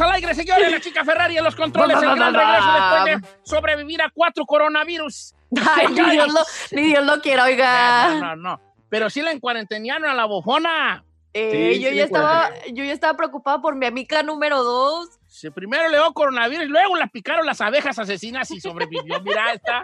Al aire, señores. La chica Ferrari en los controles. El gran regreso después de sobrevivir a cuatro coronavirus. Ay, ni Dios lo, ni Dios lo quiera, oiga. No, no, no. Pero sí la encuarentenaron a la bofona. Eh, Sí, yo, sí, ya estaba, yo ya estaba preocupada por mi amiga número dos. Sí, primero le dio coronavirus, luego la picaron las abejas asesinas y sobrevivió. Mira, esta,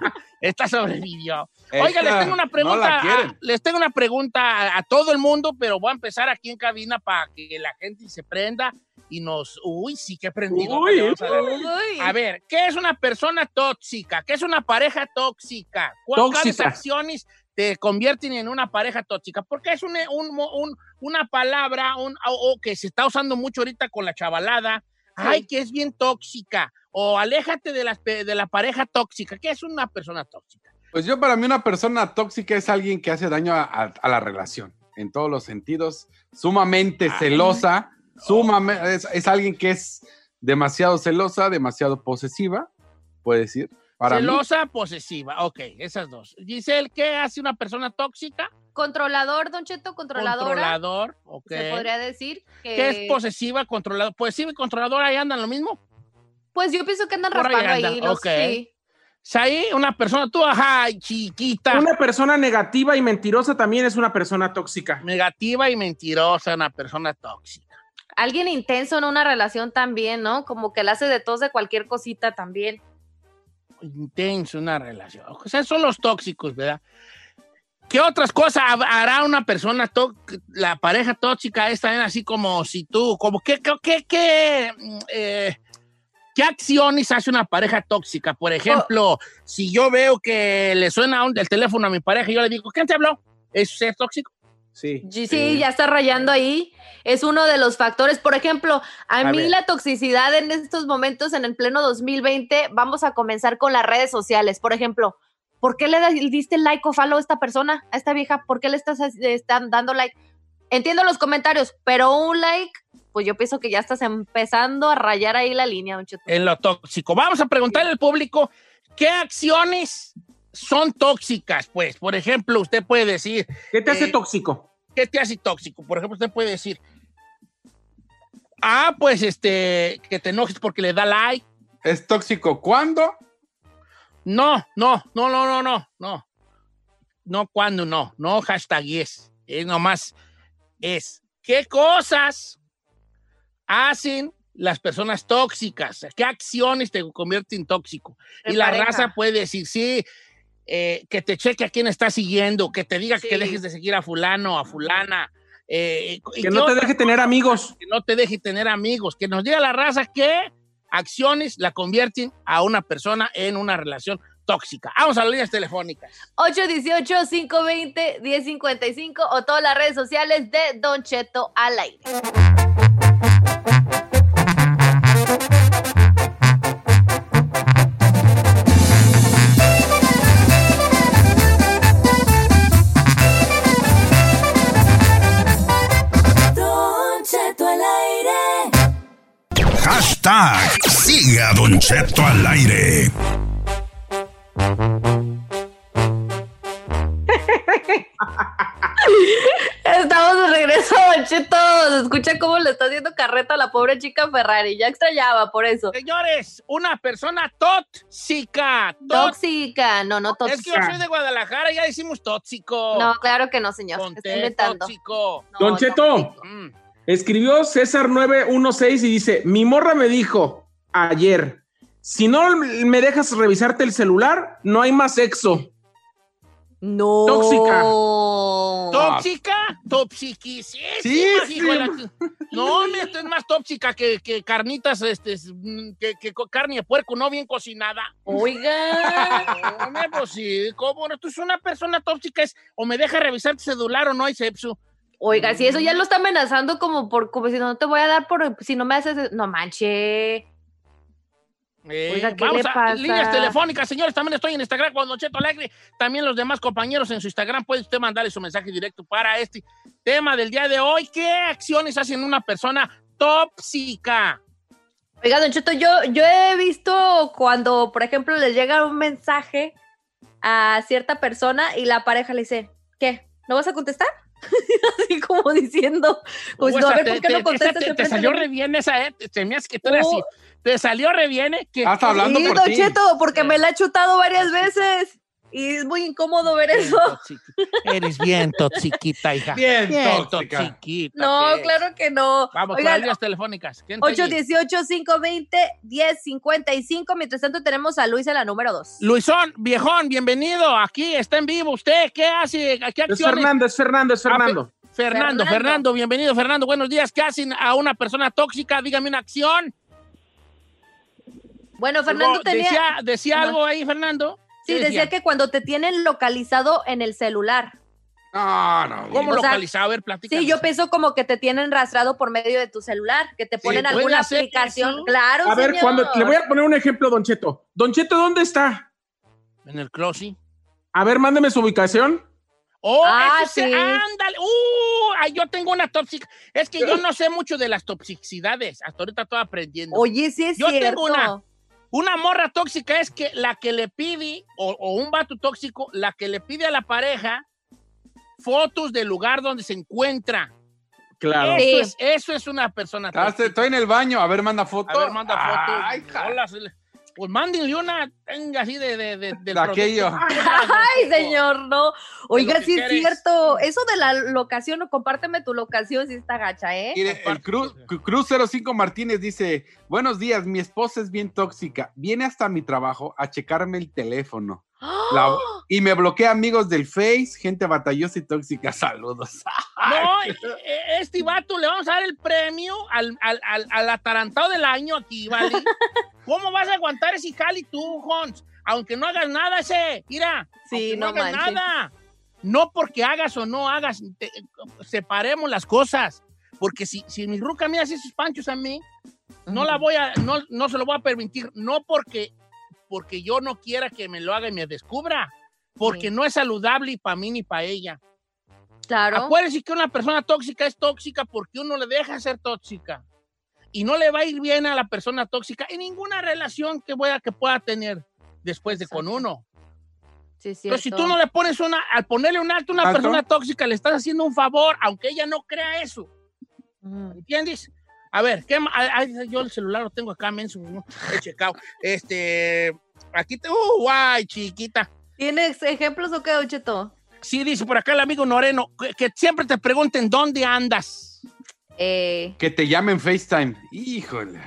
esta sobrevivió. Oiga, les Esta tengo una no pregunta. la a- les tengo una pregunta a, a todo el mundo, pero voy a empezar aquí en cabina para que la gente se prenda y nos. Uy, sí que prendido. Uy, Vamos a ver. Uy. A ver, ¿qué es una persona tóxica? ¿Qué es una pareja tóxica? ¿Cuáles acciones te convierten en una pareja tóxica? Porque es un- un- un- una palabra un, o, o que se está usando mucho ahorita con la chavalada. Ay, que es bien tóxica. O aléjate de, las pe- de la pareja tóxica. ¿Qué es una persona tóxica? Pues yo para mí una persona tóxica es alguien que hace daño a, a- a la relación, en todos los sentidos, sumamente celosa, sumamente, es, es alguien que es demasiado celosa, demasiado posesiva, puede decir. Para mí, Celosa, posesiva. Ok, esas dos. Giselle, ¿qué hace una persona tóxica? Controlador, Don Cheto, controladora. Controlador. Ok. Se podría decir que. ¿Qué es posesiva, controlador? Posesiva y controladora ahí andan lo mismo. Pues yo pienso que andan Por ahí raspando ahí. andan, los- ok. sí. Ahí una persona, tú, ajá, chiquita, Una persona negativa y mentirosa también es una persona tóxica. negativa y mentirosa, una persona tóxica. Alguien intenso en una relación también, ¿no? Como que le hace de tos de cualquier cosita también. Intenso una relación. O sea, son los tóxicos, ¿verdad? ¿Qué otras cosas ha- hará una persona, la pareja tóxica es también así como si tú, como qué, qué, qué, qué, eh, qué acciones hace una pareja tóxica? Por ejemplo, si yo veo que le suena un- el teléfono a mi pareja y yo le digo, ¿quién te habló? ¿Eso es ser tóxico? Sí. Sí, sí, ya está rayando ahí. Es uno de los factores. Por ejemplo, a, A mí ver. la toxicidad en estos momentos, en el pleno 2020, vamos a comenzar con las redes sociales. Por ejemplo, ¿por qué le diste like o follow a esta persona, a esta vieja? ¿Por qué le estás están dando like? Entiendo los comentarios, pero un like, pues yo pienso que ya estás empezando a rayar ahí la línea, don Cheto. en lo tóxico. Vamos a preguntarle al público qué acciones son tóxicas. Pues, por ejemplo, usted puede decir, ¿Qué te hace Eh, tóxico? ¿Qué te hace tóxico? Por ejemplo, usted puede decir, ah, pues este, que te enojes porque le da like. ¿Es tóxico cuándo? No, no, no, no, no, no, no. No cuando, no, no hashtag yes. Es nomás, es, ¿qué cosas hacen las personas tóxicas? ¿Qué acciones te convierten en tóxico? En y la raza puede decir, sí, eh, que te cheque a quién está siguiendo, que te diga que dejes de seguir a fulano, a fulana. eh, y Que no te deje tener amigos. que no te deje tener amigos, que nos diga la raza qué acciones la convierten a una persona en una relación tóxica. Vamos a las líneas telefónicas. 818-520-1055 o todas las redes sociales de Don Cheto al aire. Hashtag Sigue a Don Cheto al aire. Estamos de regreso, Don Cheto. Se escucha cómo le está haciendo carreta a la pobre chica Ferrari. Ya extrañaba por eso. Señores, una persona tóxica. tó- Tóxica. No, no Es que yo tóxica. soy de Guadalajara, ya decimos tóxico. No, claro que no, señor. T, inventando. tóxico. No, Don Cheto. tóxico. Mm. Escribió César 916 y dice, mi morra me dijo ayer, si no me dejas revisarte el celular, no hay más sexo. No. Tóxica. ¿Tóxica? Toxiquísima, Sí, sí. No, hombre, esto es más tóxica que, que carnitas, este, mm, que, carne de puerco no bien cocinada. Oiga. No, pues sí, ¿cómo? no? Tú es una persona tóxica, es o me deja revisar tu celular o no hay sepsu. Oiga, si eso ya lo está amenazando como por como si no te voy a dar por si no me haces no manche. Eh, Oiga, ¿qué vamos le a pasa? líneas telefónicas, señores. También estoy en Instagram con Don Cheto Alegre. También los demás compañeros en su Instagram puede usted mandarle su mensaje directo para este tema del día de hoy. ¿Qué acciones hacen una persona tóxica? Oiga, Don Cheto, yo, yo he visto cuando, por ejemplo, les llega un mensaje a cierta persona y la pareja le dice, ¿qué? ¿No vas a contestar? Así como diciendo, pues no, a ver, ¿por qué te- no te- contestas? te, te salió re bien esa, ¿eh? Se me tú eres Oh. así. Te salió re bien, ¿eh? Que- Ah, está hablando Sí, por ti. Cheto, porque me la he chutado varias veces y es muy incómodo ver Bien eso. Eres bien toxiquita, hija. Bien tóxica. toxiquita, No, claro que no. es. Vamos con Oigan, las líneas telefónicas. ¿Quién está allí? 818-520-1055. Mientras tanto, tenemos a Luis en la número 2. Luisón, viejón, bienvenido. Aquí está en vivo usted. ¿Qué hace? ¿Qué Es acciones? Fernando, es Fernando, es Fernando. Fernando, Fernando. Fernando, bienvenido, Fernando. Buenos días. ¿Qué hacen a una persona tóxica? Dígame una acción. Bueno, Fernando Luego, tenía. Decía, decía algo ahí, Fernando. Sí, ¿Qué decía que cuando te tienen localizado en el celular. No, no. ¿Cómo O sea, localizaba? A ver, platícanos. Sí, yo pienso como que te tienen rastreado por medio de tu celular, que te ponen ¿puede alguna aplicación. eso? Claro, A ver, señor. cuando le voy a poner un ejemplo, Don Cheto. Don Cheto, ¿dónde está? En el closet. A ver, mándeme su ubicación. Oh, Ah, ese- sí. ándale. Uh, ay, yo tengo una tóxica. Es que yo no sé mucho de las toxicidades. Hasta ahorita estoy aprendiendo. Oye, sí es Yo tengo cierto. una. Una morra tóxica es que la que le pide, o, o un vato tóxico, la que le pide a la pareja fotos del lugar donde se encuentra. Claro. Eso, Sí. es, eso es una persona tóxica. Estoy en el baño. A ver, manda foto. A ver, manda fotos. Ay, Hola, se le- Pues mándenle una, tenga así de, de, de, del De aquello. Ay, señor, no. Oiga, sí es cierto. Eso de la locación, o compárteme tu locación si está gacha, ¿eh? Mire, el Cruz, Cruz 05 Martínez dice, buenos días, mi esposa es bien tóxica, viene hasta mi trabajo a checarme el teléfono La- y me bloquea amigos del Face, gente batallosa y tóxica, saludos. No, eh, eh, este vato le vamos a dar el premio al, al, al, al atarantado del año aquí, ¿vale? ¿Cómo vas a aguantar ese jali tú, Hons? Aunque no hagas nada ese, mira, Sí, no, no hagas manches. nada. No porque hagas o no hagas, te- separemos las cosas. Porque si, si mi ruca me hace esos panchos a mí, no la voy a, no, no se lo voy a permitir. No porque, porque yo no quiera que me lo haga y me descubra. Porque Sí. no es saludable para mí ni para ella. Claro. Acuérdense que una persona tóxica es tóxica porque uno le deja ser tóxica. Y no le va a ir bien a la persona tóxica en ninguna relación que, voy a, que pueda tener después de con Exacto. uno. Sí, Pero si tú no le pones una, al ponerle un alto a una ¿Alto? persona tóxica, le estás haciendo un favor, aunque ella no crea eso. ¿Entiendes? A ver, ¿qué ay, ay, yo el celular lo tengo acá, menso, no he checado. Este, aquí te, uh, guay, chiquita. ¿Tienes ejemplos o qué, Don Cheto? Sí, dice por acá el amigo Noreno, que, que siempre te pregunten dónde andas. Eh, Que te llamen FaceTime, híjole.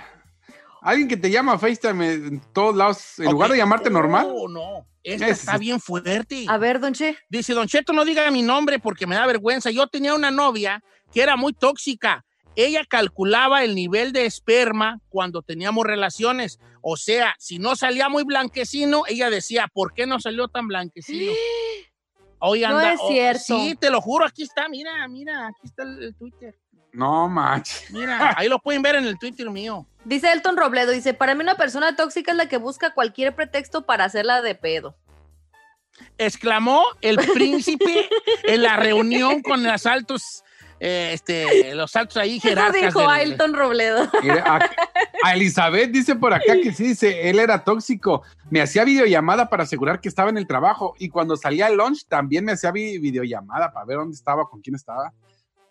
Alguien que te llama FaceTime en todos lados, en lugar de llamarte normal. No, no, esta está bien fuerte. a ver, Don Che. Dice, Don Cheto, no diga mi nombre porque me da vergüenza. Yo tenía una novia que era muy tóxica. Ella calculaba el nivel de esperma cuando teníamos relaciones. O sea, si no salía muy blanquecino, ella decía, ¿por qué no salió tan blanquecino? Hoy No es oh, cierto. sí, te lo juro, aquí está, mira, mira, aquí está el, el Twitter. No manches. Mira, ahí lo pueden ver en el Twitter mío. Dice Elton Robledo, dice, para mí una persona tóxica es la que busca cualquier pretexto para hacerla de pedo. exclamó el príncipe en la reunión con los altos eh, este, los saltos ahí Eso jerarcas. dijo del- Ailton Robledo. Mire, a, a Elizabeth dice por acá que sí, dice, él era tóxico. Me hacía videollamada para asegurar que estaba en el trabajo y cuando salía al lunch también me hacía vi- videollamada para ver dónde estaba, con quién estaba.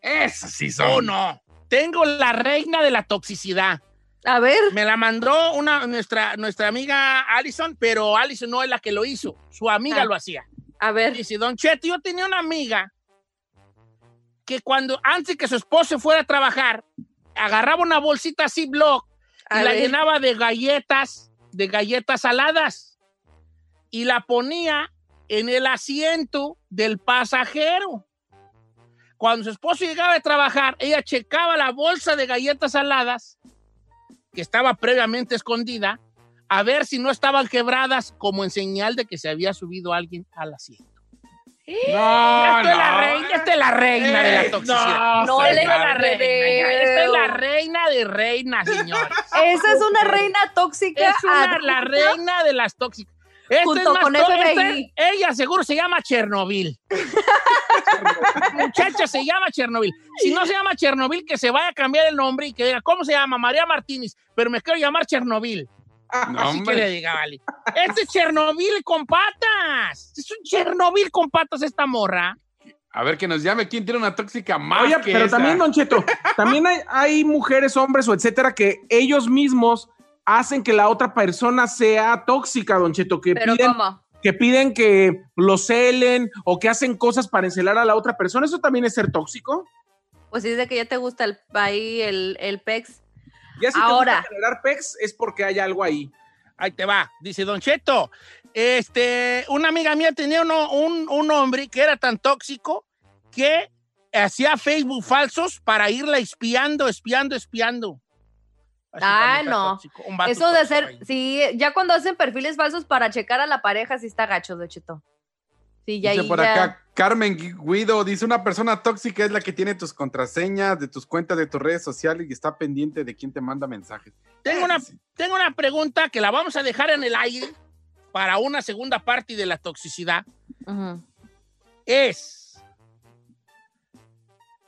Eso sí son. Oh, no. Tengo la reina de la toxicidad. A ver, Me la mandó una, nuestra, nuestra amiga Allison, pero Allison no es la que lo hizo. Su amiga Ah. lo hacía. a ver. Dice, Don Cheto, yo tenía una amiga que cuando, antes que su esposo fuera a trabajar, agarraba una bolsita así block y A la ver. llenaba de galletas, de galletas saladas y la ponía en el asiento del pasajero. Cuando su esposo llegaba de trabajar, ella checaba la bolsa de galletas saladas que estaba previamente escondida a ver si no estaban quebradas como en señal de que se había subido alguien al asiento. No, Esta es la no. reina, esta es la reina de la Eh, toxicidad. no, Esta es la señor. reina. Esta es la reina de reinas, señores. Esa es una reina tóxica. Es una, la reina de las tóxicas. Esta Junto es más con FBI. esta- ella seguro se llama Chernobyl. Muchacha, se llama Chernobyl. Si no se llama Chernobyl, que se vaya a cambiar el nombre y que diga, ¿cómo se llama? María Martínez, pero me quiero llamar Chernobyl. No, Así que le diga, vale. Este es Chernobyl con patas. Es un Chernobyl con patas esta morra. A ver, que nos llame quién tiene una tóxica más Oye, que pero esa? también, Don Cheto, también hay, hay mujeres, hombres o etcétera que ellos mismos hacen que la otra persona sea tóxica, Don Cheto, que Pero piden, ¿cómo? que piden que lo celen o que hacen cosas para encelar a la otra persona. ¿Eso también es ser tóxico? Pues dice que ya te gusta el, ahí el, el pex. Ya si Ahora. te gusta generar pex es porque hay algo ahí. Ahí te va, dice Don Cheto. Este, una amiga mía tenía uno- un, un hombre que era tan tóxico que hacía Facebook falsos para irla espiando, espiando, espiando. Así Ah, no. tóxico, Eso de ser, ahí. sí, ya cuando hacen perfiles falsos para checar a la pareja, sí está gacho, de Cheto. Sí, ya Dice ahí por ya- acá, Carmen Guido dice, una persona tóxica es la que tiene tus contraseñas de tus cuentas de tus redes sociales y está pendiente de quién te manda mensajes. Tengo una, tengo una pregunta que la vamos a dejar en el aire para una segunda parte de la toxicidad. Es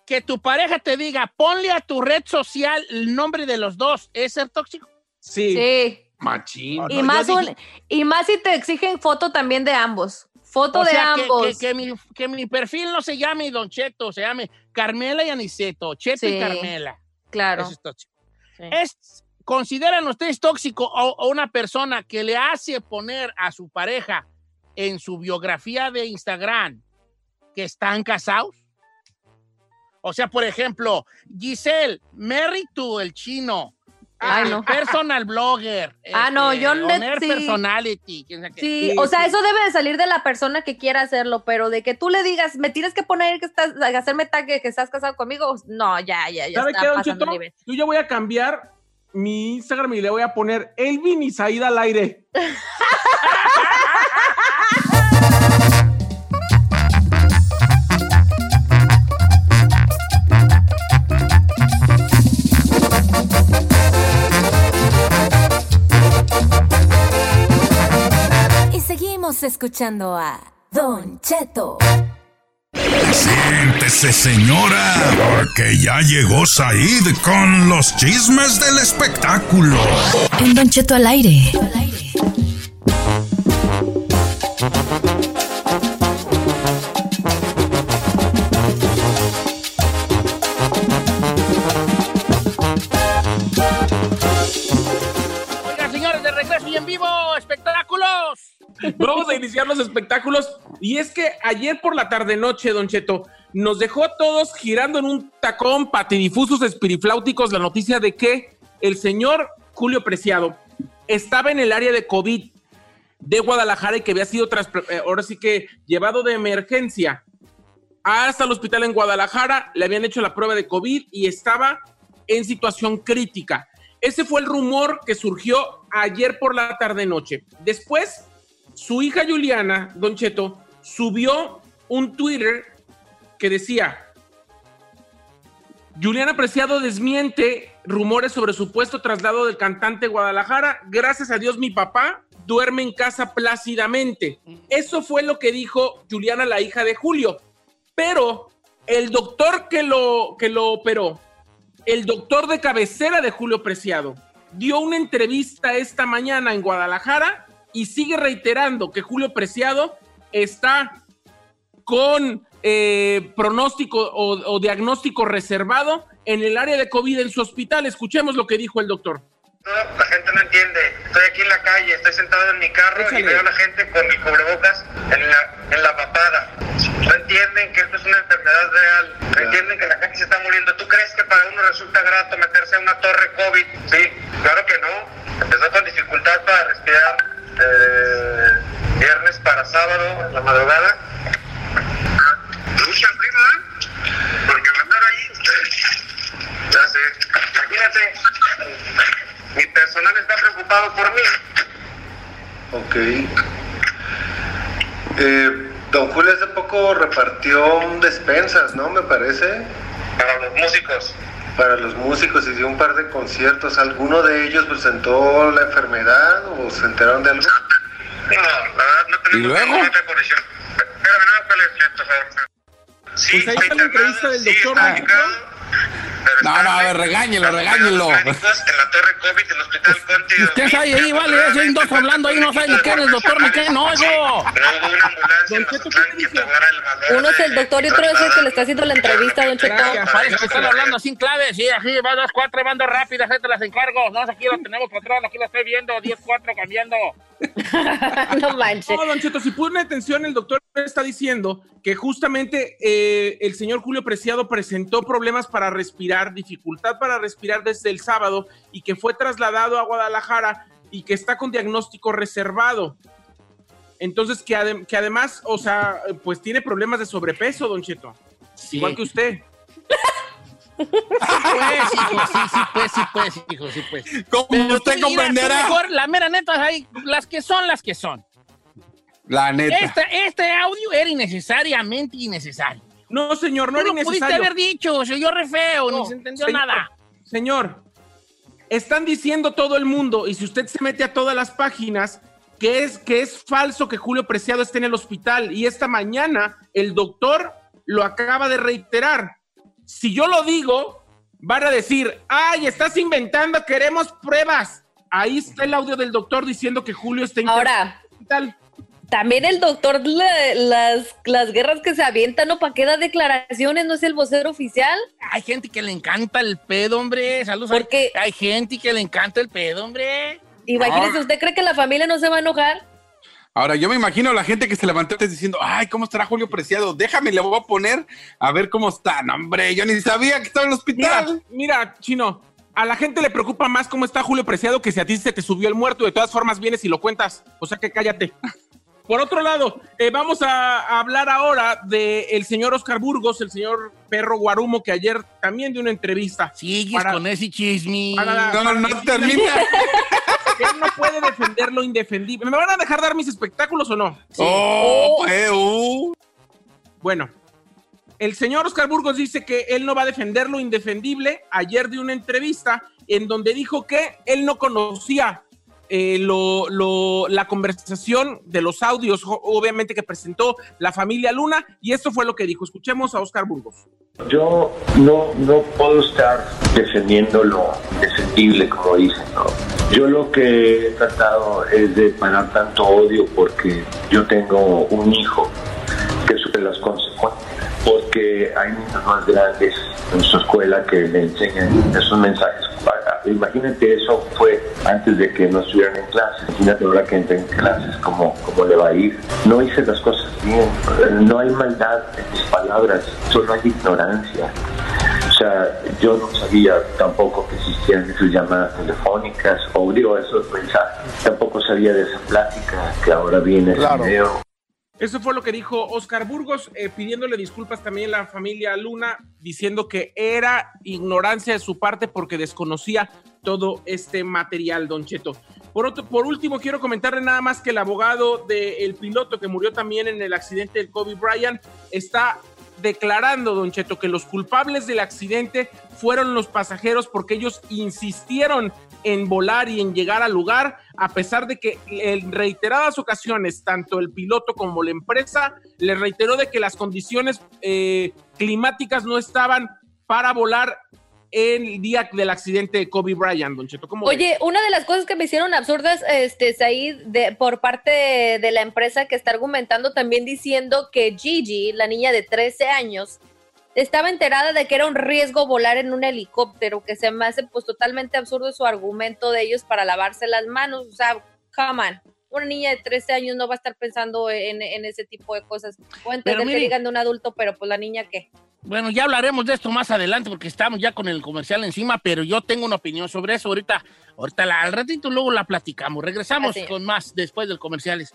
que tu pareja te diga, ponle a tu red social el nombre de los dos. ¿Es ser tóxico? Sí. Sí. Machín. No, Y, más un- y más si te exigen foto también de ambos. Foto O de sea, ambos. que- que mi, que mi perfil no se llame Don Cheto, se llame Carmela y Aniceto, Cheto y. Carmela. claro. Eso es tóxico. Sí. Es, ¿Consideran ustedes tóxico o una persona que le hace poner a su pareja en su biografía de Instagram que están casados? O sea, por ejemplo, Giselle, married to el chino. Ay, no. Personal blogger. Ah, no, este, yo owner sí. personality. quién sabe qué. Sí, Sí, o sea, sí. eso debe de salir de la persona que quiera hacerlo, pero de que tú le digas, me tienes que poner que estás, hacerme tag que estás casado conmigo, no, ya, ya, ya ¿Sabe está qué, Don pasando nivel. Yo ya voy a cambiar mi Instagram y le voy a poner Elvin y Saida al aire. escuchando a Don Cheto. Siéntese, señora, porque ya llegó Said con los chismes del espectáculo. En Don Cheto al aire. Los espectáculos. Y es que ayer por la tarde noche, Don Cheto, nos dejó a todos girando en un tacón patidifusos espirifláuticos la noticia de que el señor Julio Preciado estaba en el área de COVID de Guadalajara y que había sido eh, ahora sí que llevado de emergencia hasta el hospital en Guadalajara, le habían hecho la prueba de COVID y estaba en situación crítica. Ese fue el rumor que surgió ayer por la tarde noche. Después, su hija Juliana, Don Cheto, subió un Twitter que decía, Juliana Preciado desmiente rumores sobre supuesto traslado del cantante Guadalajara. Gracias a Dios mi papá duerme en casa plácidamente. Eso fue lo que dijo Juliana, la hija de Julio. Pero el doctor que lo, que lo operó, el doctor de cabecera de Julio Preciado, dio una entrevista esta mañana en Guadalajara y sigue reiterando que Julio Preciado está con eh, pronóstico o, o diagnóstico reservado en el área de COVID en su hospital. Escuchemos lo que dijo el doctor. No, la gente no entiende. Estoy aquí en la calle, estoy sentado en mi carro y veo a la gente con el cubrebocas en la, en la papada. No entienden que esto es una enfermedad real. No entienden que la gente se está muriendo. ¿Tú crees que para uno resulta grato meterse a una torre COVID? Sí, claro que no. Empezó con dificultad para respirar. eh, viernes para sábado, en la madrugada. Lucha prima. Porque mandar ahí. Ya sé. Imagínate. Mi personal está preocupado por mí. Ok. Eh, don Julio hace poco repartió despensas, ¿no? Me parece. Para los músicos. Para los músicos y dio un par de conciertos. ¿Alguno de ellos presentó la enfermedad o se enteraron de algo? No, la verdad no tenemos luego? ninguna condición. Espérame, no por favor. Sí, Pues ahí está está la entrevista del sí, doctor, está ¿no? No, a ver, en- regáñelo, en regáñelo. En la torre COVID del hospital Conti. Si usted sabe ahí, vale, ya hay dos hablando ahí, no sabe ni quién es el doctor ni quién no, oigo. No hubo una ambulancia en Don Cheto, Mazatlán ¿qué que dice? tomara el valor Uno es el doctor y otro es el que le está haciendo la entrevista, don Cheto. Gracias. Parece que están hablando así en clave, sí, así, va dos, cuatro, van dos rápidas, ahí te las encargo. No, aquí lo tenemos control, aquí lo estoy viendo, 10, 4 cambiando. no manches. No, Don Cheto, si pone atención, el doctor está diciendo que justamente eh, el señor Julio Preciado presentó problemas para respirar, dificultad para respirar desde el sábado y que fue trasladado a Guadalajara y que está con diagnóstico reservado. Entonces, que, adem- que además, o sea, pues tiene problemas de sobrepeso, Don Cheto. Igual que usted. Pues, hijo, sí, sí, pues, sí, pues, hijo, sí, pues. Como Pero usted comprenderá. mejor, la mera neta, hay las que son, las que son. La neta. Esta- este audio era innecesariamente innecesario. No, señor, no No era lo pudiste haber dicho, se oyó re feo, ni se entendió señor, nada. Señor, están diciendo todo el mundo, y si usted se mete a todas las páginas, que es, que es falso que Julio Preciado esté en el hospital. Y esta mañana el doctor lo acaba de reiterar. Si yo lo digo, van a decir, ay, estás inventando, queremos pruebas. Ahí está el audio del doctor diciendo que Julio está en el hospital. También el doctor, la- las, las guerras que se avientan, ¿no? ¿Para qué da declaraciones? ¿No es el vocero oficial? Hay gente que le encanta el pedo, hombre. Saludos. ¿Por qué? Hay gente que le encanta el pedo, hombre. Imagínese, ¿usted cree que la familia no se va a enojar? Ahora, yo me imagino a la gente que se levantó antes diciendo, ay, ¿cómo estará Julio Preciado? Déjame, le voy a poner a ver cómo está. No, hombre, yo ni sabía que estaba en el Mira, hospital. mira, Chino, a la gente le preocupa más cómo está Julio Preciado que si a ti se te subió el muerto. De todas formas, vienes y lo cuentas. O sea que cállate. Por otro lado, eh, vamos a, hablar ahora del señor Oscar Burgos, el señor Perro Guarumo, que ayer también dio una entrevista. Sigues Para- con ese chisme. para- No, no, no termina. que él no puede defender lo indefendible. ¿Me van a dejar dar mis espectáculos o no? Oh, eh, uh. Bueno, el señor Oscar Burgos dice que él no va a defender lo indefendible. Ayer dio una entrevista en donde dijo que él no conocía eh, lo- lo- la conversación de los audios, obviamente que presentó la familia Luna, y esto fue lo que dijo. Escuchemos a Oscar Burgos. Yo no, no puedo estar defendiendo lo indefendible, como dicen. ¿no? Yo lo que he tratado es de parar tanto odio porque yo tengo un hijo que sufre las consecuencias. Porque hay niños más grandes en su escuela que le enseñan esos mensajes. Imagínate, eso fue antes de que no estuvieran en clases. Imagínate ahora que entren en clases, cómo, cómo le va a ir. No hice las cosas bien. No hay maldad en mis palabras, solo hay ignorancia. O sea, yo no sabía tampoco que existían esas llamadas telefónicas o digo esos mensajes. Tampoco sabía de esa plática que ahora viene ese video. Eso fue lo que dijo Oscar Burgos, eh, pidiéndole disculpas también a la familia Luna, diciendo que era ignorancia de su parte porque desconocía todo este material, Don Cheto. Por, otro, por último, quiero comentarle nada más que el abogado del piloto que murió también en el accidente del Kobe Bryant está declarando, Don Cheto, que los culpables del accidente fueron los pasajeros porque ellos insistieron en volar y en llegar al lugar, a pesar de que en reiteradas ocasiones, tanto el piloto como la empresa le reiteró de que las condiciones eh, climáticas no estaban para volar el día del accidente de Kobe Bryant, Don Cheto. ¿Cómo Oye, una de las cosas que me hicieron absurdas, este, Said, de, por parte de, de la empresa que está argumentando también diciendo que Gigi, la niña de 13 años, estaba enterada de que era un riesgo volar en un helicóptero, que se me hace pues totalmente absurdo su argumento de ellos para lavarse las manos. O sea, come on. Una niña de 13 años no va a estar pensando en, en ese tipo de cosas. Puedo entender que digan de un adulto, pero pues la niña qué. Bueno, ya hablaremos de esto más adelante porque estamos ya con el comercial encima, pero yo tengo una opinión sobre eso ahorita. Ahorita la- al ratito luego la platicamos. Regresamos Así con más después del comerciales.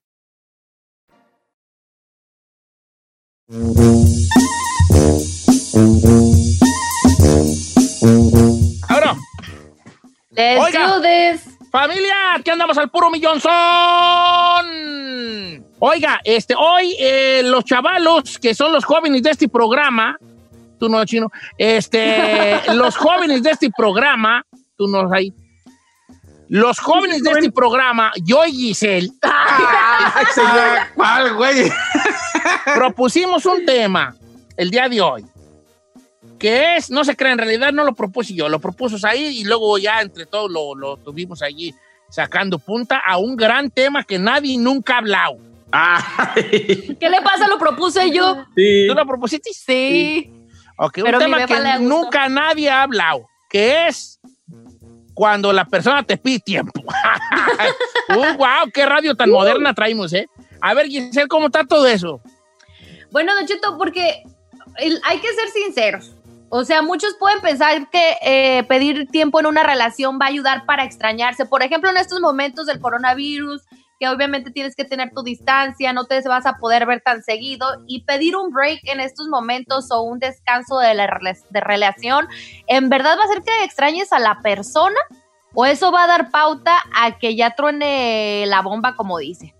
Ahora, Let's Oiga. do this. familia, que andamos al puro millón son. Oiga, este, hoy eh, los chavalos, que son los jóvenes de este programa, tú no, chino, este, los jóvenes de este programa, tú no ahí, los jóvenes de este programa, yo y Giselle, Ay, señora, ¿cuál, güey? Propusimos un tema el día de hoy, que es, no se cree, en realidad no lo propuse yo, lo propuso ahí y luego ya entre todos lo, lo tuvimos allí sacando punta a un gran tema que nadie nunca ha hablado. Ay, ¿Qué le pasa? Lo propuse yo. sí. ¿Tú lo propusiste? Sí. Ok, Pero un tema que nunca nadie ha hablado, que es cuando la persona te pide tiempo. uh, wow, qué radio tan moderna traemos, ¿eh? A ver, Giselle, ¿cómo está todo eso? Bueno, Don Cheto, porque hay que ser sinceros. O sea, muchos pueden pensar que eh, pedir tiempo en una relación va a ayudar para extrañarse. Por ejemplo, en estos momentos del coronavirus, que obviamente tienes que tener tu distancia, no te vas a poder ver tan seguido. Y pedir un break en estos momentos o un descanso de la de relación, ¿en verdad va a hacer que extrañes a la persona? ¿O eso va a dar pauta a que ya truene la bomba, como dice?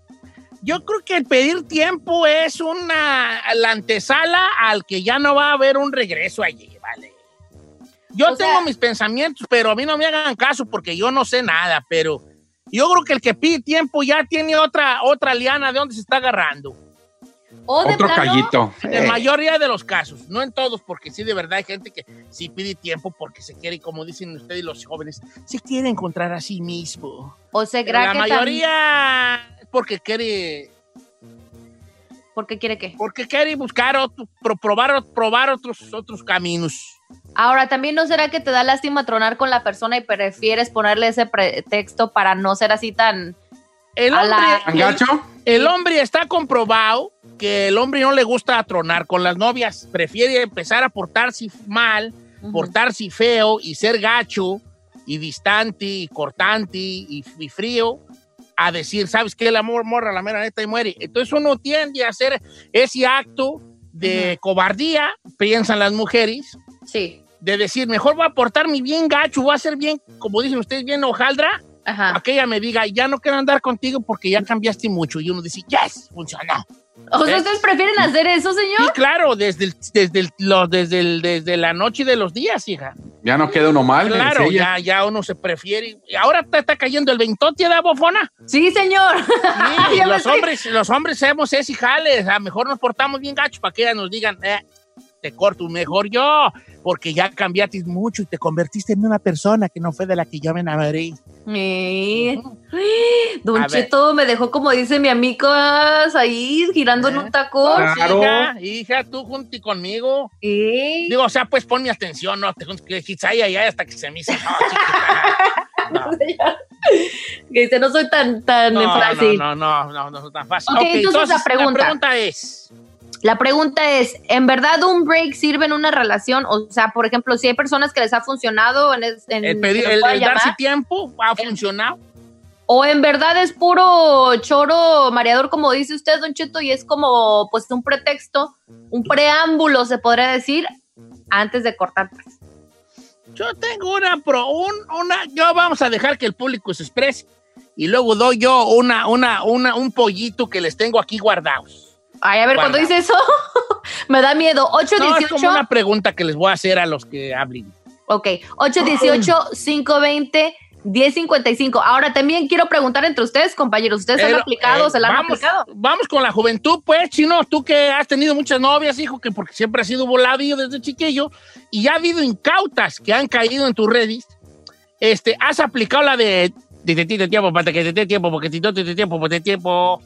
Yo creo que el pedir tiempo es una la antesala al que ya no va a haber un regreso allí, ¿vale? Yo O tengo sea- mis pensamientos, pero a mí no me hagan caso porque yo no sé nada, pero yo creo que el que pide tiempo ya tiene otra, otra liana de donde se está agarrando. O de Otro plano, callito. En la mayoría de los casos, no en todos, porque sí, de verdad hay gente que sí pide tiempo porque se quiere, como dicen ustedes los jóvenes, se quiere encontrar a sí mismo. O se Pero la que mayoría porque quiere ¿Por qué quiere qué? porque quiere buscar otro, pro- probar, probar otros, otros caminos. Ahora, también no será que te da lástima tronar con la persona y prefieres ponerle ese pretexto para no ser así tan. El la- hombre, el hombre está comprobado que el hombre no le gusta tronar con las novias. Prefiere empezar a portarse mal, portarse feo y ser gacho y distante y cortante y, y frío a decir, ¿sabes qué? El amor morra la mera neta y muere. Entonces uno tiende a hacer ese acto de cobardía, piensan las mujeres, Sí. de decir, mejor voy a portarme bien gacho, voy a ser bien, como dicen ustedes, bien hojaldra, Ajá. a que ella me diga, ya no quiero andar contigo porque ya cambiaste mucho. Y uno dice, yes, funcionó. O sea, ¿Eh? ¿ustedes prefieren hacer eso, Sí, señor? claro, desde, el- desde, el- lo- desde, el- desde la noche de los días, hija. Ya no queda uno mal. Claro, ya, ya uno se prefiere. Y ahora te está cayendo el veintote de bofona. Sí, señor. Sí, Ya los hombres, los hombres hacemos ese jales. A lo mejor nos portamos bien gachos para que ellas nos digan, eh, te corto mejor yo, porque ya cambiaste mucho y te convertiste en una persona que no fue de la que yo me enamoré. Sí. Don A ver. Cheto me dejó, como dice mi amiga, ahí girando en un tacón. Claro. Hija, hija, tú junti conmigo. Sí. Digo, o sea, pues ponme atención, no te juntes ahí, ahí hasta que se me hizo. No. Que dice, no soy tan, tan No, fácil. no, no, no, no, no, es tan fácil. Ok, Ok, entonces la pregunta. La pregunta es, La pregunta es, ¿en verdad un break sirve en una relación? O sea, por ejemplo, si hay personas que les ha funcionado en, en el, pedir, el, darse tiempo ha funcionado. o en verdad es puro choro mareador, como dice usted, Don Cheto, y es como pues un pretexto, un preámbulo, se podría decir, antes de cortar. pues. Yo tengo una pro, un, una, yo vamos a dejar que el público se exprese y luego doy yo una, una, una, un pollito que les tengo aquí guardados. Ay, a ver, cuando dice eso, me da miedo. No, es 818. como una pregunta que les voy a hacer a los que hablen. Ok, 818-520-1055. Ahora también quiero preguntar entre ustedes, compañeros, ¿ustedes han aplicado? eh, ¿Se la han vamos, aplicado? Vamos con la juventud, pues, chino, tú que has tenido muchas novias, hijo, que porque siempre has sido voladillo desde chiquillo, y ya ha habido incautas que han caído en tus redes, este, has aplicado la de te tiempo, para que te te tiempo, porque si no te tiempo, pues te tiempo.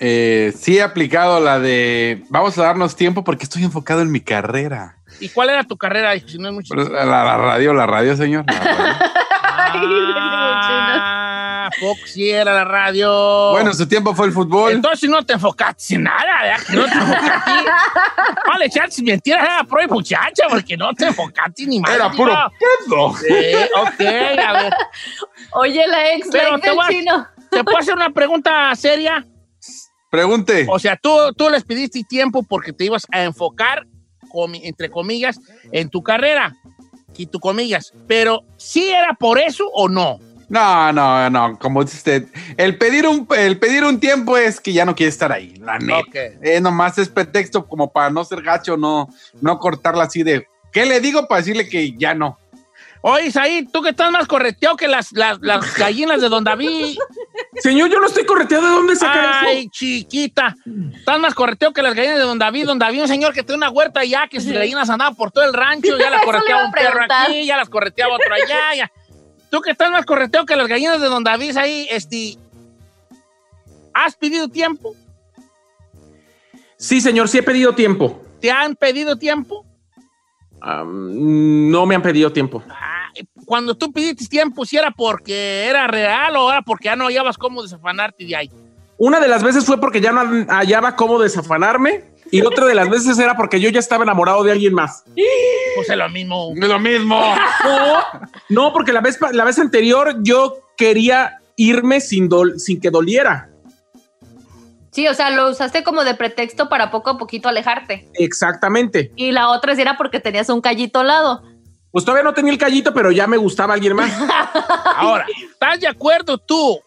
Eh, sí he aplicado la de vamos a darnos tiempo porque estoy enfocado en mi carrera. ¿Y cuál era tu carrera? Si no es mucho. La, la- la radio, la radio, señor. La radio. Ah, Fox sí era la radio. bueno, en su tiempo fue el fútbol. Entonces no te enfocaste en nada, ¿verdad? Que no te enfocaste. No le echaste mentiras a la pro muchacha, porque no te enfocaste ni más. Era puro pedo. Sí, ok, a ver. Oye, la ex, la Pero ex te del voy a- chino. ¿Te puedo hacer una pregunta seria? Pregunte. O sea, tú, tú les pediste tiempo porque te ibas a enfocar, comi- entre comillas, en tu carrera. Y tu comillas. Pero, ¿sí era por eso o no? No, no, no, como dice usted, el pedir un, el pedir un tiempo es que ya no quiere estar ahí, la neta. Eh, nomás es pretexto como para no ser gacho, no, no cortarla así de, ¿qué le digo para decirle que ya no? Oye, Isaí, tú que estás más correteado que las, las, las gallinas de Don David. Señor, yo no estoy correteado. ¿De dónde saca Ay, eso? chiquita. Estás más correteo que las gallinas de Don David. Don David, un señor que tiene una huerta allá, que sus gallinas andaban por todo el rancho. Ya las correteaba un perro aquí, ya las correteaba otro allá. Ya. Tú que estás más correteo que las gallinas de Don David ahí, este. ¿Has pedido tiempo? Sí, señor, sí he pedido tiempo. ¿Te han pedido tiempo? No me han pedido tiempo. Ah, cuando tú pidiste tiempo, si era porque era real o era porque ya no hallabas cómo desafanarte de ahí? Una de las veces fue porque ya no hallaba cómo desafanarme y otra de las veces era porque yo ya estaba enamorado de alguien más. Pues es lo mismo. Es lo mismo. No, no, porque la vez, la vez anterior yo quería irme sin, dol- sin que doliera. Sí, o sea, lo usaste como de pretexto para poco a poquito alejarte. Exactamente. Y la otra sí era porque tenías un callito al lado. Pues todavía no tenía el callito, pero ya me gustaba alguien más. Ahora, ¿estás de acuerdo tú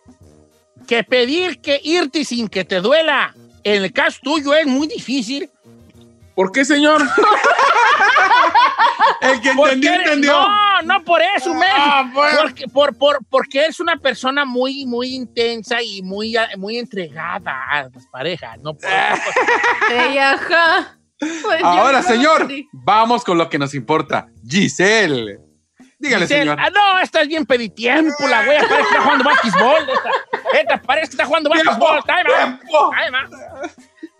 que pedir que irte sin que te duela, en el caso tuyo, es muy difícil? ¿Por qué, señor? El que entendió, eres- entendió. No, no por eso, men. Ah, pues. Porque, por, por, porque eres una persona muy, muy intensa y muy, muy entregada a las parejas. No por. Ey, ajá. Pues Ahora, no, señor, vamos con lo que nos importa. Giselle. Dígale, Giselle, señor. Ah, no, esta es bien peditiempo, la güey. Parece que está jugando basquetbol. Esta, esta parece que está jugando basquetbol.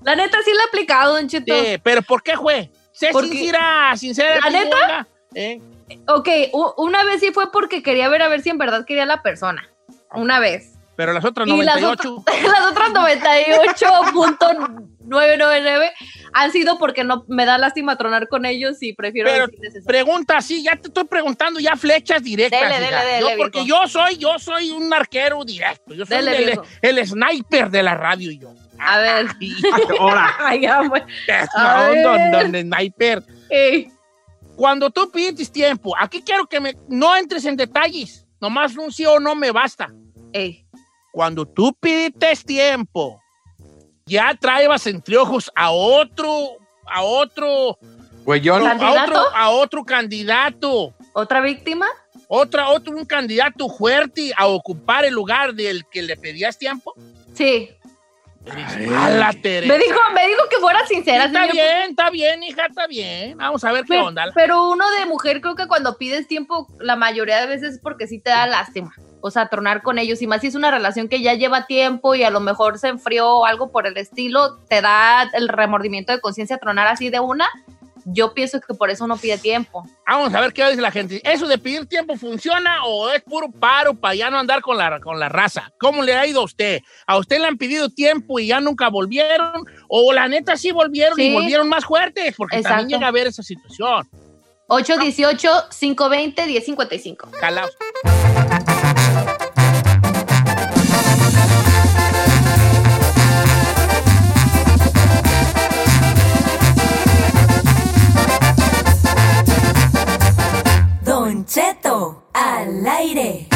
La neta sí la he aplicado, Don Cheto. Sí, pero ¿por qué, güey? Sé Porque- sincera, sincera. ¿La neta? ¿Eh? Ok, una vez sí fue porque quería ver a ver si en verdad quería la persona. Una vez. Pero las otras Y las 98. otras, las otras 98.999 han sido porque no me da lástima tronar con ellos y prefiero Pero pregunta así, ya te estoy preguntando ya flechas directas. Dele, dele, dele, Yo, porque viejo. yo soy, yo soy un arquero directo. Yo soy Dele, el, sniper de la radio yo. A ver. Ahora. Pues. Don, don sniper. Ey. Cuando tú pides tiempo, aquí quiero que me, no entres en detalles. Nomás un sí o no me basta. Ey. Cuando tú pides tiempo, ya traebas entre ojos a otro, a otro, Güeyón. a ¿Candidato? otro, a otro candidato. ¿Otra víctima? Otra, otro, un candidato fuerte a ocupar el lugar del que le pedías tiempo. Sí. A la Teresa. Me dijo, me dijo que fuera sincera. Está señor. bien, está bien, hija, está bien. Vamos a ver qué onda. pero uno de mujer creo que cuando pides tiempo, la mayoría de veces es porque sí te da lástima. O sea, tronar con ellos. Y más si es una relación que ya lleva tiempo y a lo mejor se enfrió o algo por el estilo, te da el remordimiento de conciencia tronar así de una. Yo pienso que por eso uno pide tiempo. Vamos a ver qué dice la gente. ¿Eso de pedir tiempo funciona o es puro paro para ya no andar con la, con la raza? ¿Cómo le ha ido a usted? ¿A usted le han pedido tiempo y ya nunca volvieron? ¿O la neta sí volvieron y Sí. volvieron más fuertes? Porque Exacto. también llega a ver esa situación. 818-520-1055. Calaos. Don Cheto, al aire.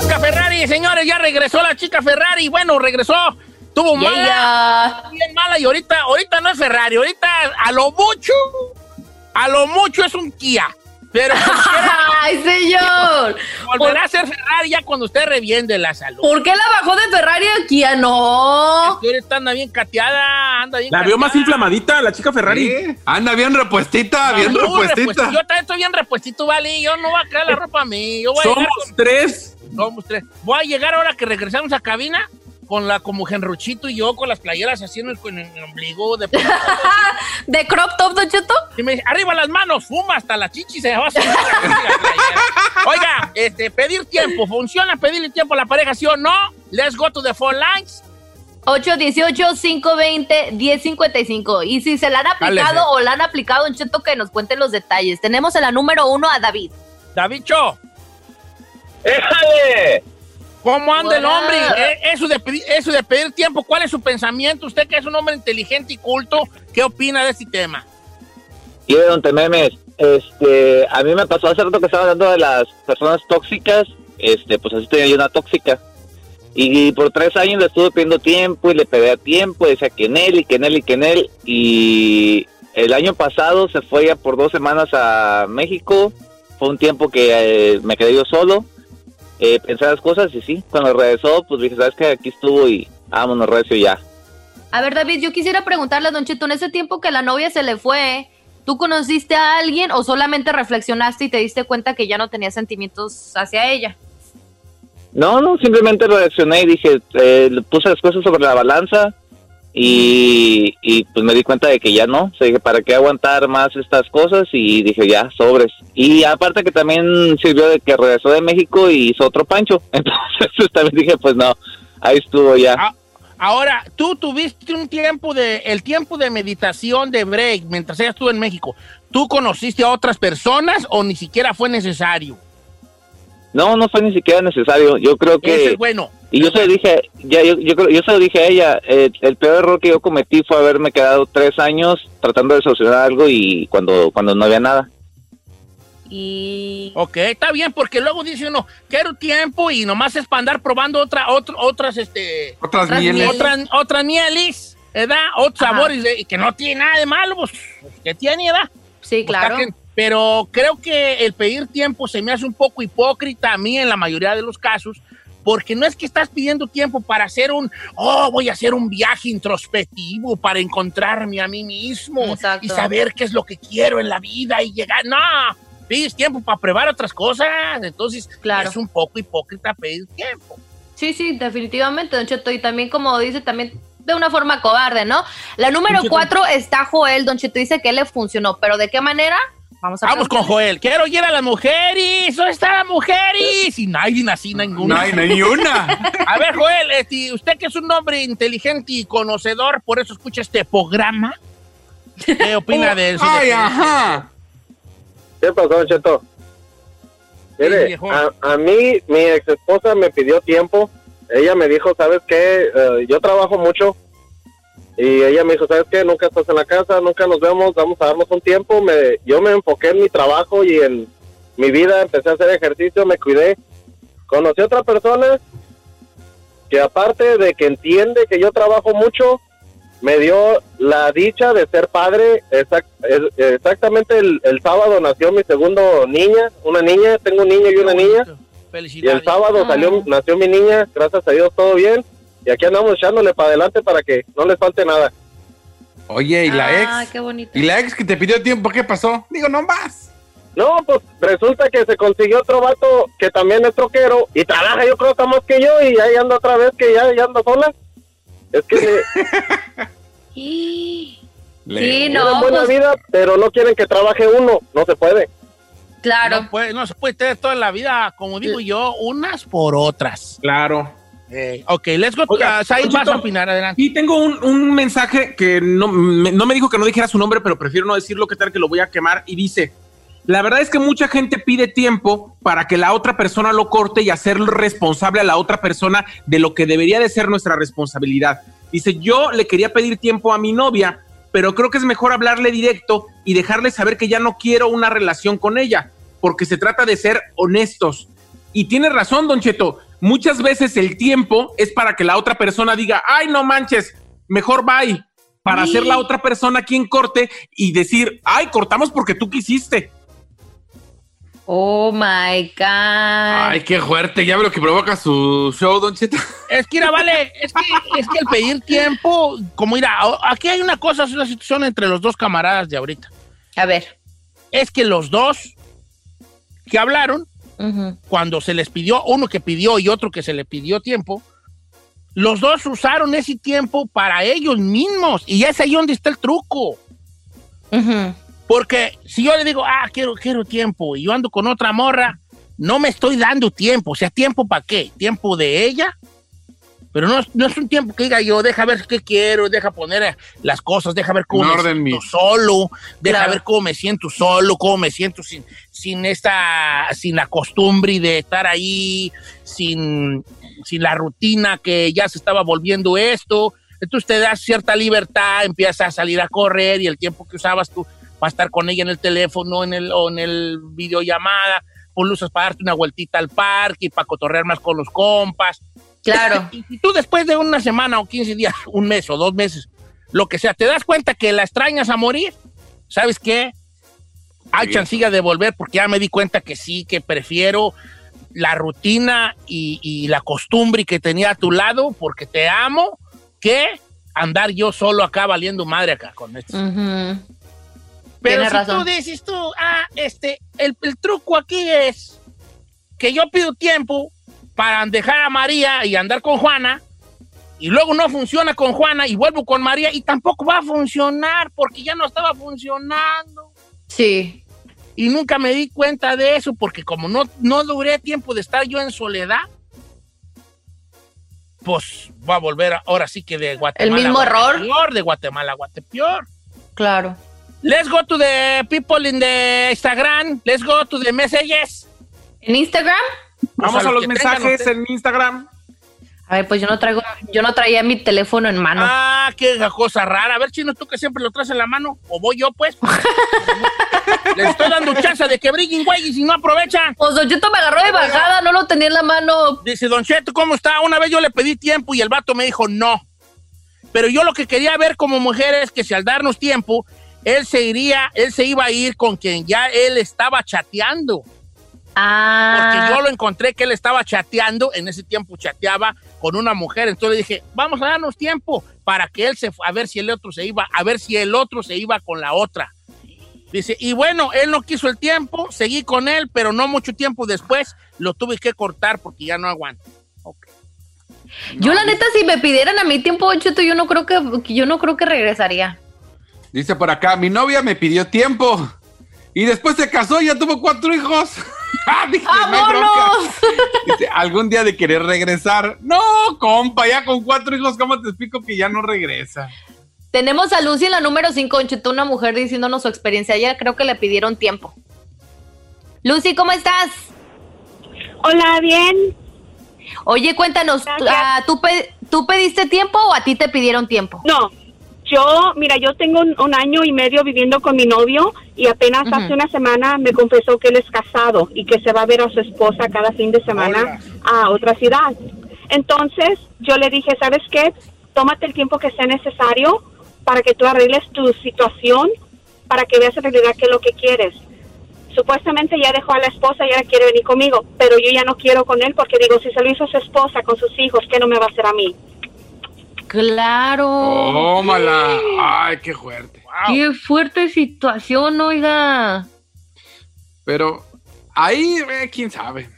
Chica Ferrari, señores, ya regresó la chica Ferrari. Bueno, regresó. Tuvo Yeah. mala, bien mala y ahorita, ahorita no es Ferrari, ahorita a lo mucho, a lo mucho es un Kia. Pero ¡Ay, señor! volverá a ser Ferrari ya cuando usted reviende la salud. ¿Por qué la bajó de Ferrari aquí? Ah, no. Es que ahorita anda bien cateada, anda bien La veo más inflamadita, la chica Ferrari. Sí, Anda bien repuestita, bien Muy repuestita. Yo también estoy bien repuestito, vale. Yo no voy a caer la ropa a mí. Yo voy a llegar Somos tres. somos tres. Voy a llegar ahora que regresamos a cabina con la como Genruchito y yo con las playeras así en el, en el ombligo. De, ¿De crop top, Don Cheto? y me dice, arriba las manos, fuma hasta la chichi se va a subir la. Oiga, este, pedir tiempo. ¿Funciona pedirle tiempo a la pareja, sí o no? Let's go to the phone lines. 818-520-1055. Y si se la han aplicado o la han aplicado, Don Cheto, que nos cuenten los detalles. Tenemos en la número uno a David. Davicho, ¡Éjale! ¿Cómo anda el hombre? Eh, Eso de, pedir, eso de pedir tiempo, ¿cuál es su pensamiento? Usted que es un hombre inteligente y culto, ¿qué opina de este tema? Y de Don Tememes, este, a mí me pasó hace rato que estaba hablando de las personas tóxicas, este, pues así tenía yo una tóxica. Y por tres años le estuve pidiendo tiempo y le pedía tiempo, y decía que en él y que en él y que en él. Y el año pasado se fue ya por dos semanas a México. Fue un tiempo que eh, me quedé yo solo. Eh, pensé las cosas y sí, cuando regresó, pues dije, ¿sabes qué? Aquí estuvo y vámonos recio ya. A ver, David, yo quisiera preguntarle a Don Cheto, en ese tiempo que la novia se le fue, ¿Tú conociste a alguien o solamente reflexionaste y te diste cuenta que ya no tenías sentimientos hacia ella? No, no, simplemente reaccioné y dije, eh, puse las cosas sobre la balanza y, pues me di cuenta de que ya no. O sea, dije, ¿para qué aguantar más estas cosas? Y dije, ya, sobres. Y aparte que también sirvió de que regresó de México y hizo otro pancho. Entonces también dije, pues no, ahí estuvo ya. Ah, Ahora, tú tuviste un tiempo de, el tiempo de meditación de break mientras ella estuvo en México. ¿Tú conociste a otras personas o ni siquiera fue necesario? No, no fue ni siquiera necesario. Yo creo que... Ese es bueno. Y yo se lo dije, ya, yo, yo, creo- yo se lo dije a ella, eh, el peor error que yo cometí fue haberme quedado tres años tratando de solucionar algo y cuando, cuando no había nada. Y... Ok, está bien, porque luego dice uno, quiero tiempo y nomás es para andar probando otra, otro- otras, este... Otras Otras mieles. Otras, otras mieles, ¿verdad? Otros Ajá. sabores de- que no tiene nada de malo, pues, que tiene, ¿verdad? Sí, Pues, claro. Pero creo que el pedir tiempo se me hace un poco hipócrita a mí en la mayoría de los casos, porque no es que estás pidiendo tiempo para hacer un, oh, voy a hacer un viaje introspectivo para encontrarme a mí mismo Exacto. y saber qué es lo que quiero en la vida y llegar. No, pides tiempo para probar otras cosas. Entonces, Claro. es un poco hipócrita pedir tiempo. Sí, sí, definitivamente, Don Cheto. Y también, como dice, también de una forma cobarde, ¿no? La número cuatro está Joel. Don Cheto dice que le funcionó, pero ¿de qué manera? Vamos a Vamos con. Joel. Quiero ir a las mujeres. ¿Dónde están las mujeres? Y nadie así, ninguna. No hay ni una. A ver, Joel, este, usted que es un hombre inteligente y conocedor, por eso escucha este programa. ¿Qué opina de eso? Ay, ajá. ¿Qué pasó, Cheto? Mire, a, a mí mi ex esposa me pidió tiempo. Ella me dijo, ¿sabes qué? Eh, yo trabajo mucho. Y ella me dijo, ¿sabes qué? Nunca estás en la casa, nunca nos vemos, vamos a darnos un tiempo. Me, yo me enfoqué en mi trabajo y en mi vida, empecé a hacer ejercicio, me cuidé. Conocí a otra persona que aparte de que entiende que yo trabajo mucho, me dio la dicha de ser padre. Exact- exactamente el, el sábado nació mi segundo niña, una niña, tengo un niño y una niña. Y el sábado Ah. salió, nació mi niña, gracias a Dios todo bien. Y aquí andamos echándole para adelante para que no les falte nada. Oye, ¿y la Ah, ex? qué bonito. ¿Y la ex que te pidió tiempo qué pasó? Digo, no más. No, pues resulta que se consiguió otro vato que también es troquero y trabaja yo creo que más que yo y ahí anda otra vez que ya, ya anda sola. Es que le- Sí, Le- no, tienen buena pues, vida, pero no quieren que trabaje uno, no se puede. claro. No, puede- no se puede tener toda la vida, como digo yo, unas por otras. Claro. Eh, ok, let's go. Oiga, Uh, Said, vas a opinar, adelante. Y tengo un, un mensaje que no me, no me dijo que no dijera su nombre, pero prefiero no decirlo, que tal que lo voy a quemar. Y dice, la verdad es que mucha gente pide tiempo para que la otra persona lo corte y hacer responsable a la otra persona de lo que debería de ser nuestra responsabilidad. Dice, yo le quería pedir tiempo a mi novia, pero creo que es mejor hablarle directo y dejarle saber que ya no quiero una relación con ella, porque se trata de ser honestos. Y tiene razón, Don Cheto. Muchas veces el tiempo es para que la otra persona diga, ay, no manches, mejor bye. Para Sí. ser la otra persona quien corte y decir, ay, cortamos porque tú quisiste. Oh my God. Ay, qué fuerte. Ya ve lo que provoca su show, Don Cheto. Es que, mira, vale, es que, es que el pedir tiempo, como mira, aquí hay una cosa, es una situación entre los dos camaradas de ahorita. A ver. Es que los dos que hablaron, Cuando se les pidió, uno que pidió y otro que se le pidió tiempo, los dos usaron ese tiempo para ellos mismos. Y es ahí donde está el truco. Porque si yo le digo, ah, quiero, quiero tiempo, y yo ando con otra morra, no me estoy dando tiempo. O sea, ¿tiempo para qué? ¿Tiempo de ella? Pero no, es- no es un tiempo que diga yo, deja ver qué quiero, deja poner eh, las cosas, deja ver cómo me orden, siento solo, deja Claro. ver cómo me siento solo, cómo me siento sin, sin esta, sin la costumbre de estar ahí, sin, sin la rutina que ya se estaba volviendo esto. Entonces te das cierta libertad, empiezas a salir a correr y el tiempo que usabas tú para estar con ella en el teléfono en el, o en el videollamada, pues lo usas para darte una vueltita al parque y para cotorrear más con los compas. Claro. Y si tú después de una semana o 15 días, un mes o dos meses, lo que sea, te das cuenta que la extrañas a morir, ¿sabes qué? Hay Sí. chancilla de volver porque ya me di cuenta que sí, que prefiero la rutina y, y la costumbre que tenía a tu lado porque te amo que andar yo solo acá valiendo madre acá con esto. Pero Tienes si razón. tú dices tú, ah, este, el, el truco aquí es que yo pido tiempo para dejar a María y andar con Juana, y luego no funciona con Juana y vuelvo con María y tampoco va a funcionar porque ya no estaba funcionando. Sí. Y nunca me di cuenta de eso porque como no, no duré tiempo de estar yo en soledad, pues voy a volver a- ahora sí que de Guatemala. mismo a error. De Guatemala a Guatepeor. Claro. Let's go to the people in the Instagram. Let's go to the messages. ¿En Instagram? Vamos a los tengan mensajes ustedes. en Instagram. A ver, pues yo no traigo, yo no traía mi teléfono en mano. Ah, qué cosa rara. A ver, chino, tú que siempre lo traes en la mano. O voy yo, pues. Les estoy dando chance de que brillen, güey, y si no aprovechan. Pues Don Cheto me agarró de bajada, no lo tenía en la mano. Dice, Don Cheto, ¿cómo está? Una vez yo le pedí tiempo y el vato me dijo no. Pero yo lo que quería ver como mujer es que si al darnos tiempo, él se iría, él se iba a ir con quien ya él estaba chateando. Ah. Porque yo lo encontré que él estaba chateando, en ese tiempo chateaba con una mujer. Entonces le dije, vamos a darnos tiempo para que él se a ver si el otro se iba, a ver si el otro se iba con la otra. Dice, y bueno, él no quiso el tiempo, seguí con él, pero no mucho tiempo después lo tuve que cortar porque ya no aguanto. Yo la neta, si me pidieran a mí tiempo, Cheto, yo no creo que, que yo no creo que regresaría. Dice por acá, mi novia me pidió tiempo y después se casó y ya tuvo cuatro hijos. Ah, bronca. ¡Vámonos! Dice, algún día de querer regresar. No, compa, ya con cuatro hijos, ¿cómo te explico que ya no regresa? Tenemos a Lucy en la número 5, Don Cheto, una mujer diciéndonos su experiencia. Ayer creo que le pidieron tiempo. Lucy, ¿cómo estás? Hola, bien. Oye, cuéntanos, ah, ¿tú, pe- ¿tú pediste tiempo o a ti te pidieron tiempo? No, yo, mira, yo tengo un, un año y medio viviendo con mi novio y apenas hace una semana me confesó que él es casado y que se va a ver a su esposa cada fin de semana a otra ciudad. Entonces, yo le dije, ¿sabes qué? Tómate el tiempo que sea necesario para que tú arregles tu situación, para que veas en realidad qué es lo que quieres. Supuestamente ya dejó a la esposa y ahora quiere venir conmigo, pero yo ya no quiero con él porque digo, si se lo hizo a su esposa con sus hijos, ¿qué no me va a hacer a mí? Claro. Tómala. Ay, qué fuerte. Qué fuerte situación, oiga. Pero ahí, eh, quién sabe.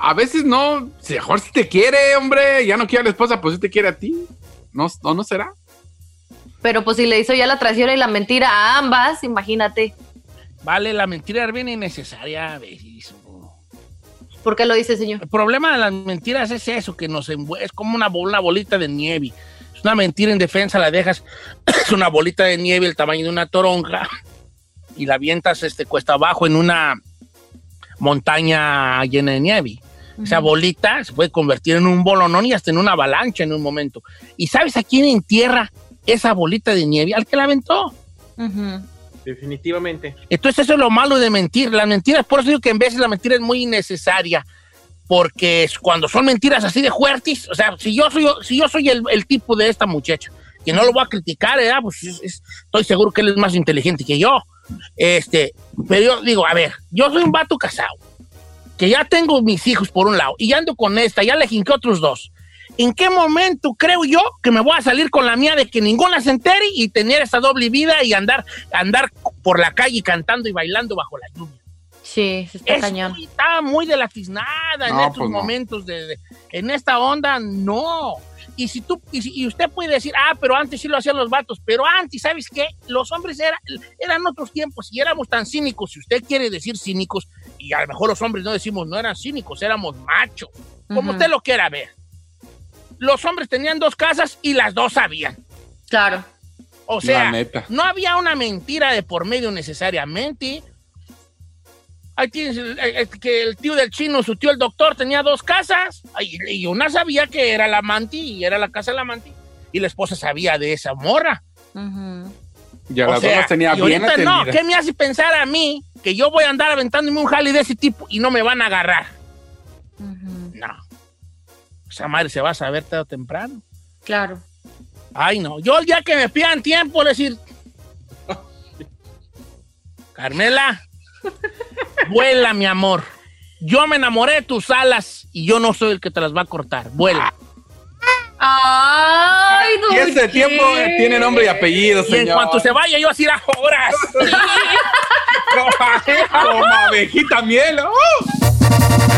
A veces no, si mejor si te quiere, hombre, ya no quiere a la esposa, pues si te quiere a ti. ¿No, no, no será? Pero pues si le hizo ya la traición y la mentira a ambas, imagínate. Vale, la mentira es bien innecesaria a veces. ¿Por qué lo dice, señor? El problema de las mentiras es eso, que nos es como una, una bolita de nieve. Es una mentira en defensa, la dejas, es una bolita de nieve el tamaño de una toronja y la avientas este, cuesta abajo en una montaña llena de nieve. Esa bolita se puede convertir en un bolonón y hasta en una avalancha en un momento. ¿Y sabes a quién entierra esa bolita de nieve? Al que la aventó. Definitivamente. Entonces eso es lo malo de mentir. Las mentiras, por eso digo que en veces la mentira es muy innecesaria. Porque cuando son mentiras así de fuertes, o sea, si yo soy, si yo soy el, el tipo de esta muchacha, que no lo voy a criticar, ¿eh? pues es- es- estoy seguro que él es más inteligente que yo. Este, pero yo digo, a ver, yo soy un vato casado, que ya tengo mis hijos por un lado, y ando con esta, ya le jinqué otros dos. ¿En qué momento creo yo que me voy a salir con la mía de que ninguna se entere y tener esa doble vida y andar, andar por la calle cantando y bailando bajo la lluvia? Sí, está Es cañón. muy- está muy de la tiznada en No, estos pues no. momentos de, de- en esta onda, no. Y si tú, y, si- y usted puede decir, ah, pero antes sí lo hacían los vatos, pero antes, ¿sabes qué? Los hombres era- eran otros tiempos y éramos tan cínicos, si usted quiere decir cínicos, y a lo mejor los hombres no decimos no eran cínicos, éramos machos, como Ujú. usted lo quiera ver. Los hombres tenían dos casas y las dos sabían. Claro. O sea, no había una mentira de por medio necesariamente. Ahí tienes el- el- el- que el tío del chino, su tío el doctor, tenía dos casas. Y, y una sabía que era la amanti y era la casa de la amanti. Y la esposa sabía de esa morra. Y a O las sea, dos las tenía y bien ahorita no, atendidas. ¿qué me hace pensar a mí que yo voy a andar aventándome un jale de ese tipo y no me van a agarrar? No. Esa madre se va a saber tarde o temprano. Claro. Ay, no. Yo el día que me pidan tiempo, decir. Carmela, vuela, mi amor. Yo me enamoré de tus alas y yo no soy el que te las va a cortar. Vuela. Ay, Y ese tiempo tiene nombre y apellido, Y en señor. cuanto se vaya, yo así a horas. Como abejita miel. ¡uh!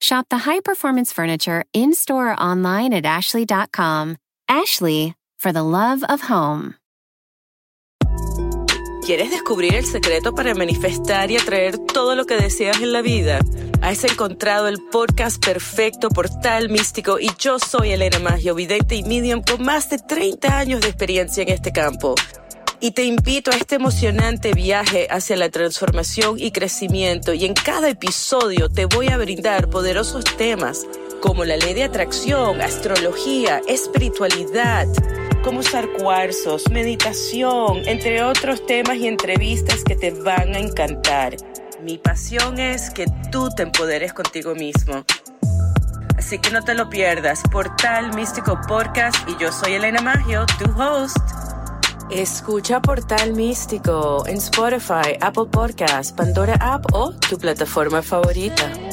Shop the high performance furniture in store or online at ashley.com. Ashley, for the love of home. ¿Quieres descubrir el secreto para manifestar y atraer todo lo que deseas en la vida? Has encontrado el podcast perfecto, portal místico, y yo soy Elena Maggio, vidente y medium con más de 30 años de experiencia en este campo. Y te invito a este emocionante viaje hacia la transformación y crecimiento, y en cada episodio te voy a brindar poderosos temas como la ley de atracción, astrología, espiritualidad, cómo usar cuarzos, meditación, entre otros temas y entrevistas que te van a encantar. Mi pasión es que tú te empoderes contigo mismo. Así que no te lo pierdas. Portal Místico Podcast y yo soy Elena Maggio, tu host. Escucha Portal Místico en Spotify, Apple Podcast, Pandora App o tu plataforma favorita.